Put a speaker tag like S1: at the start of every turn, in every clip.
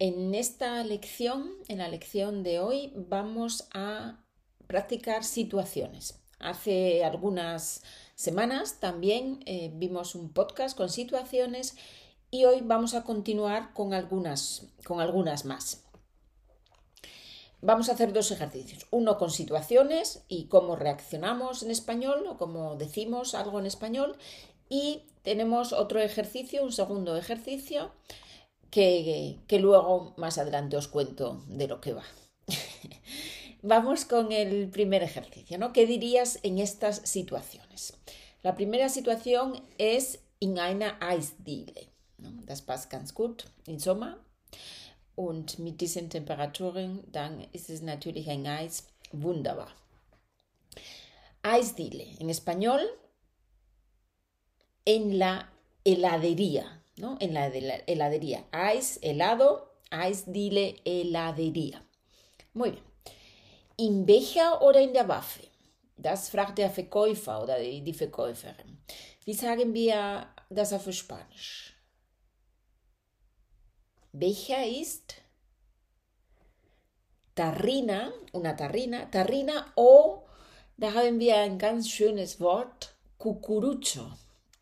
S1: En esta lección, en la lección de hoy, vamos a practicar situaciones. Hace algunas semanas también eh, vimos un podcast con situaciones y hoy vamos a continuar con algunas, con algunas más. Vamos a hacer dos ejercicios, uno con situaciones y cómo reaccionamos en español o cómo decimos algo en español y tenemos otro ejercicio, un segundo ejercicio que, luego más adelante os cuento de lo que va. Vamos con el primer ejercicio, ¿no? ¿Qué dirías en estas situaciones? La primera situación es in einer Eisdiele. Das passt ganz gut im Sommer. Und mit diesen Temperaturen, dann ist es natürlich ein Eis wunderbar. Eisdiele, en español, en la heladería. ¿No? En la, heladería. Eis, helado, Eis, dile, heladería. Muy bien. ¿In Becher oder in der Waffe? Das fragt der Verkäufer oder die Verkäuferin. Wie sagen wir das auf Spanisch? Becher ist Tarrina, una Tarrina, Tarrina o, da haben wir ein ganz schönes Wort, Cucurucho.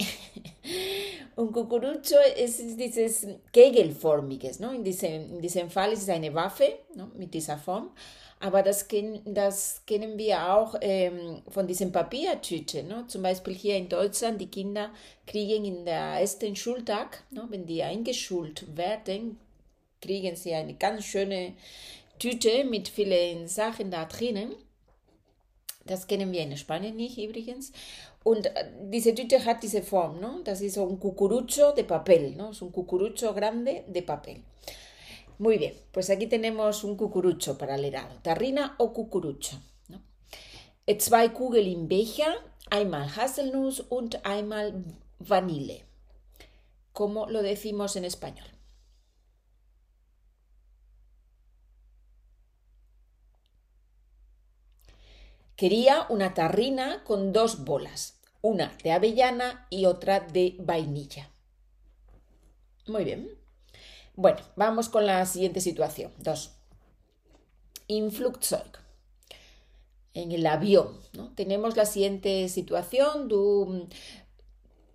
S1: Un cucurucho es dieses Kegelformiges, ¿no? In diesem, in diesem Fall ist es eine Waffe ¿no? mit dieser Form, aber das, das kennen wir auch ähm, von diesen Papiertüten. ¿no? Zum Beispiel hier in Deutschland, die Kinder kriegen in der ersten Schultag, ¿no? wenn die eingeschult werden, kriegen sie eine ganz schöne Tüte mit vielen Sachen da drinnen. Das kennen wir in Spanien nicht übrigens. Und diese Tüte hat diese Form, ¿no? Das ist un cucurucho de papel, ¿no? Es un cucurucho grande de papel. Muy bien, pues aquí tenemos un cucurucho para el helado. Tarrina o cucurucho. ¿no? Zwei Kugeln im Becher, einmal Haselnuss und einmal Vanille. ¿Cómo lo decimos en español? Quería una tarrina con dos bolas, una de avellana y otra de vainilla. Muy bien. Bueno, vamos con la siguiente situación. Dos. In Flugzeug. En el avión. ¿no? Tenemos la siguiente situación. Du,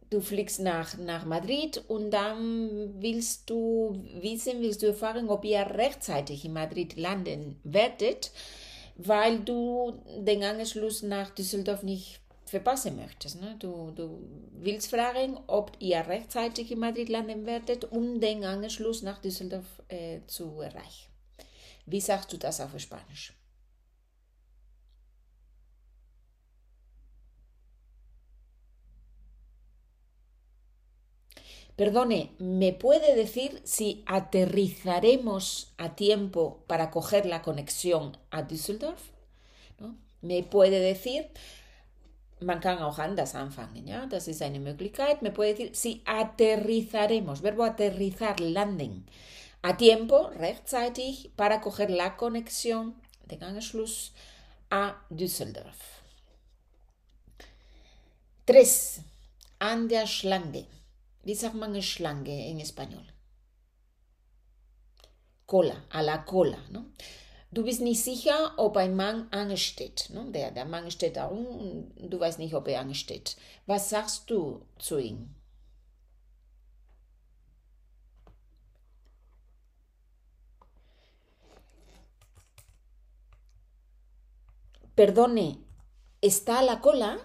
S1: du fliegst nach, nach Madrid und dann willst du wissen, willst du erfahren, ob ihr rechtzeitig in Madrid landen werdet weil du den Anschluss nach Düsseldorf nicht verpassen möchtest. Ne? Du, du willst fragen, ob ihr rechtzeitig in Madrid landen werdet, um den Anschluss nach Düsseldorf äh, zu erreichen. Wie sagst du das auf Spanisch? Perdone, ¿me puede decir si aterrizaremos a tiempo para coger la conexión a Düsseldorf? ¿No? ¿Me puede decir, man kann auch anders anfangen, ¿ya? Das ist eine Möglichkeit. Me puede decir si aterrizaremos, verbo aterrizar, landen, a tiempo, rechtzeitig, para coger la conexión, den Anschluss, a Düsseldorf. 3. An der Schlange. Wie sagt man Schlange en español? Cola, a la cola, ¿no? Du bist nicht sicher, ob ein Mann ansteht. Ne? Der, der Mann steht da rum du weißt nicht, ob er ansteht. Was sagst du zu ihm? Perdone, ¿está a la cola?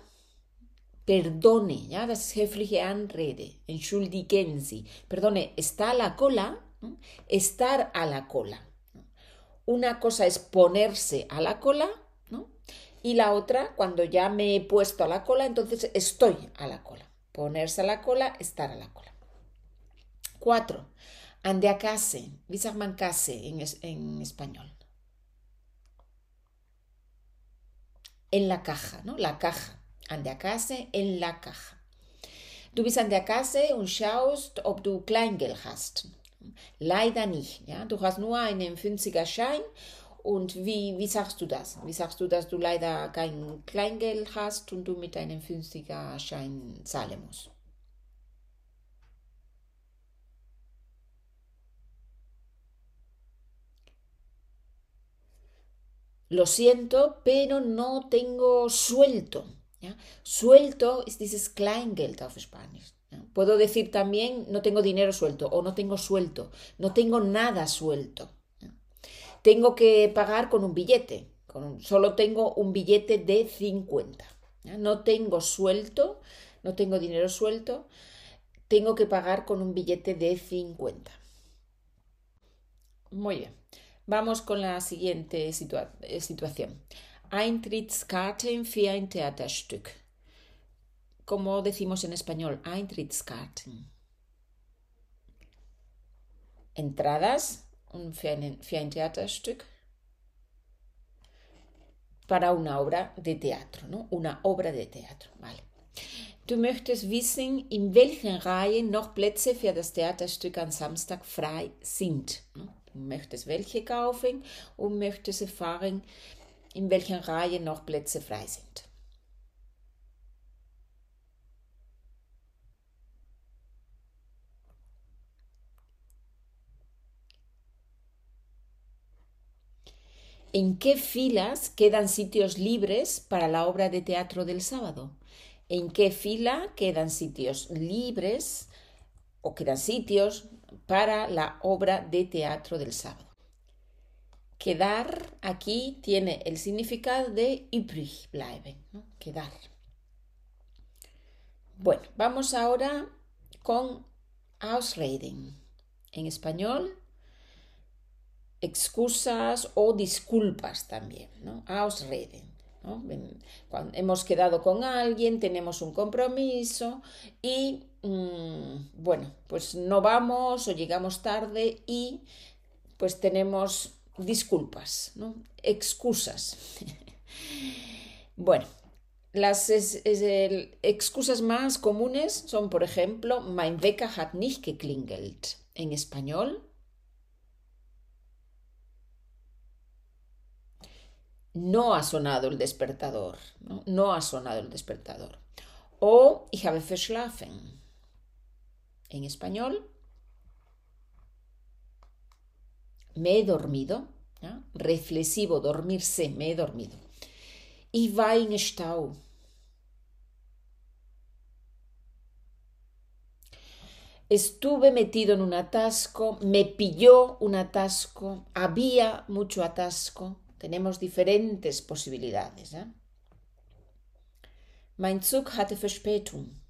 S1: Perdone, ja, das höfliche Anrede, entschuldigen Sie, perdone, está a la cola, estar a la cola. Una cosa es ponerse a la cola, ¿no? Y la otra, cuando ya me he puesto a la cola, entonces estoy a la cola. Ponerse a la cola, estar a la cola. Cuatro, ande a case, case en, en español? En la caja, ¿no? La caja an der Kasse in la caja. Du bist an der Kasse und schaust, ob du Kleingeld hast. Leider nicht. Ja? Du hast nur einen 50er-Schein. Und wie, wie sagst du das? Wie sagst du, dass du leider kein Kleingeld hast und du mit einem 50er-Schein zahlen musst? Lo siento, pero no tengo suelto. Suelto es dieses Kleingeld auf Spanisch. Puedo decir también no tengo dinero suelto o no tengo suelto, no tengo nada suelto. Tengo que pagar con un billete, solo tengo un billete de 50. No tengo suelto, no tengo dinero suelto, tengo que pagar con un billete de 50. Muy bien, vamos con la siguiente eh, situación. Eintrittskarten für ein Theaterstück. Como decimos en español, Eintrittskarten. Entradas für ein, für ein Theaterstück para una obra de teatro, ¿no? Una obra de teatro, vale. Du möchtest wissen, in welchen Reihen noch Plätze für das Theaterstück am Samstag frei sind. Du möchtest welche kaufen und möchtest erfahren, in welchen Reihen noch Plätze frei sind. ¿En qué filas quedan sitios libres para la obra de teatro del sábado? ¿En qué fila quedan sitios libres o quedan sitios para la obra de teatro del sábado? Quedar aquí tiene el significado de übrig bleiben, quedar. Bueno, vamos ahora con Ausreden. En español, excusas o disculpas también, ¿no? Ausreden. Cuando hemos quedado con alguien, tenemos un compromiso y, mm, bueno, pues no vamos o llegamos tarde y pues tenemos disculpas, ¿no? excusas. bueno, las excusas más comunes son, por ejemplo, mein Wecker hat nicht geklingelt. En español, no ha sonado el despertador, no, ha sonado el despertador. O ich habe verschlafen. En español, me he dormido, reflexivo, dormirse, me he dormido. Ich war. Estuve metido en un atasco, me pilló un atasco, había mucho atasco. Tenemos diferentes posibilidades. Mein Zug hatte Verspätung.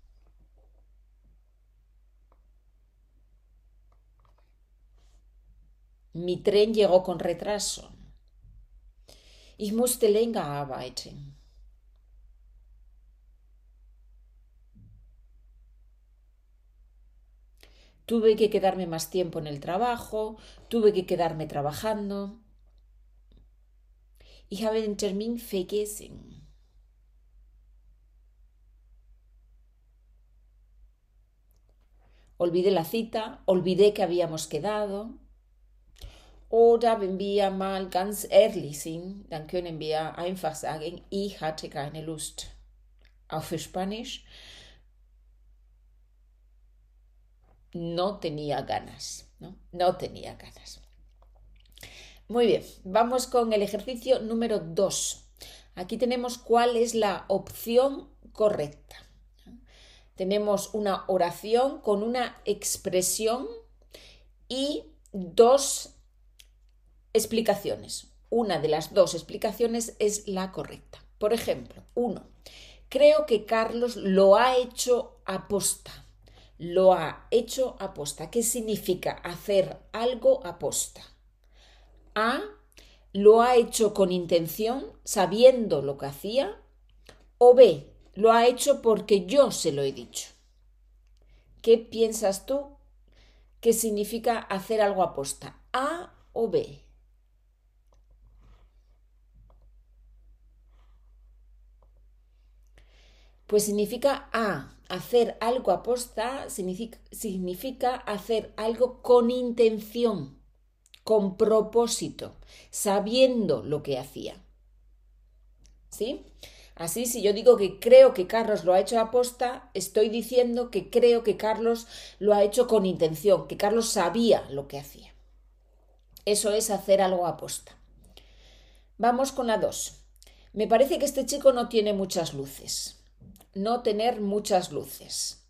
S1: Mi tren llegó con retraso. Ich musste länger arbeiten. Tuve que quedarme más tiempo en el trabajo, tuve que quedarme trabajando. Ich habe den Termin vergessen. Olvidé la cita, olvidé que habíamos quedado. Oder wenn wir mal ganz ehrlich sind, dann können wir einfach sagen, ich hatte keine Lust. Auf Spanisch, no tenía ganas, ¿no? Tenía ganas. Muy bien, vamos con el ejercicio número 2. Aquí tenemos cuál es la opción correcta. Tenemos una oración con una expresión y dos explicaciones. Una de las dos explicaciones es la correcta. Por ejemplo, uno, creo que Carlos lo ha hecho aposta. Lo ha hecho aposta. ¿Qué significa hacer algo aposta? A lo ha hecho con intención, sabiendo lo que hacía, o B lo ha hecho porque yo se lo he dicho. ¿Qué piensas tú que significa hacer algo aposta? ¿A o B? Pues significa A. Hacer algo aposta significa, significa hacer algo con intención con propósito, sabiendo lo que hacía. ¿Sí? Así, si yo digo que creo que Carlos lo ha hecho a posta, estoy diciendo que creo que Carlos lo ha hecho con intención, que Carlos sabía lo que hacía. Eso es hacer algo a posta. Vamos con la 2. Me parece que este chico no tiene muchas luces. No tener muchas luces.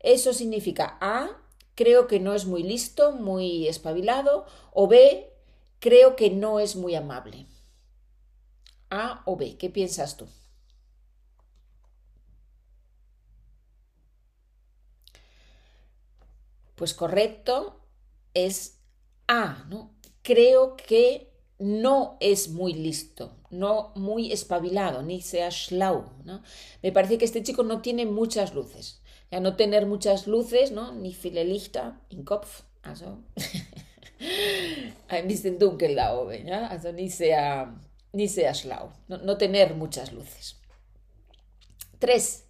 S1: Eso significa A, creo que no es muy listo, muy espabilado, o B, creo que no es muy amable. A o B, ¿qué piensas tú? Pues correcto es A, ¿no? Creo que no es muy listo, no muy espabilado, ni sea schlau, ¿no? Me parece que este chico no tiene muchas luces. Ya no tener muchas luces, ¿no? Ni viele Lichter im Kopf, also ein bisschen dunkel da oben, ni sea, ni sea schlau, no, no tener muchas luces. Tres.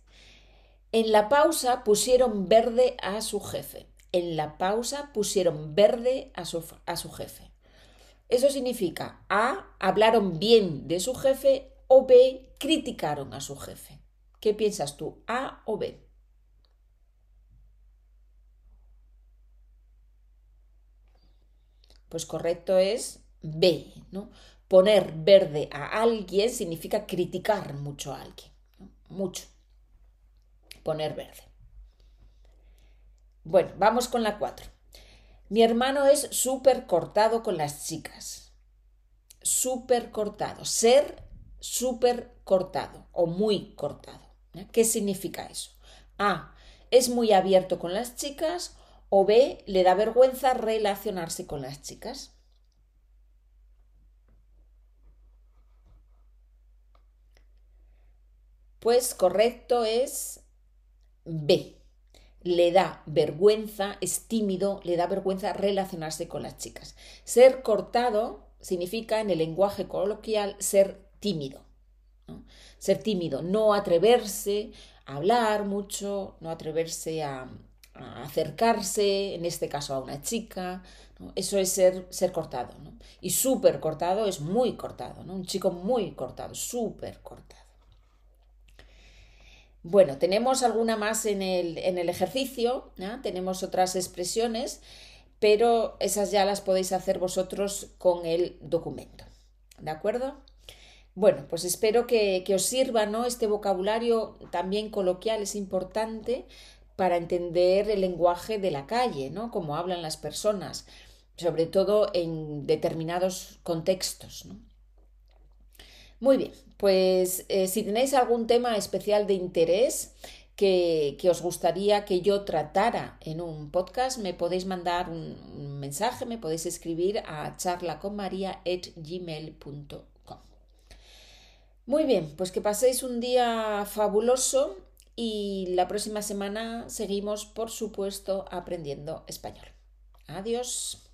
S1: En la pausa pusieron verde a su jefe. En la pausa pusieron verde a su, a su jefe. Eso significa A, hablaron bien de su jefe o B, criticaron a su jefe. ¿Qué piensas tú? ¿A o B? Pues correcto es B, ¿no? Poner verde a alguien significa criticar mucho a alguien, mucho. Poner verde. Bueno, vamos con la 4. Mi hermano es súper cortado con las chicas. Súper cortado. Ser súper cortado o muy cortado. ¿Qué significa eso? A. Es muy abierto con las chicas o B. Le da vergüenza relacionarse con las chicas. Pues correcto es B le da vergüenza, es tímido, le da vergüenza relacionarse con las chicas. Ser cortado significa en el lenguaje coloquial ser tímido. Ser tímido, no atreverse a hablar mucho, no atreverse a, acercarse, en este caso a una chica. Eso es ser, ser cortado. Y súper cortado es muy cortado, un chico muy cortado, súper cortado. Bueno, tenemos alguna más en el, ejercicio, tenemos otras expresiones, pero esas ya las podéis hacer vosotros con el documento. ¿De acuerdo? Bueno, pues espero que, os sirva, ¿no? Este vocabulario también coloquial es importante para entender el lenguaje de la calle, ¿no? Cómo hablan las personas, sobre todo en determinados contextos, ¿no? Muy bien, pues eh, si tenéis algún tema especial de interés que, os gustaría que yo tratara en un podcast, me podéis mandar un, mensaje, me podéis escribir a charlaconmaria.gmail.com. Muy bien, pues que paséis un día fabuloso y la próxima semana seguimos, por supuesto, aprendiendo español. Adiós.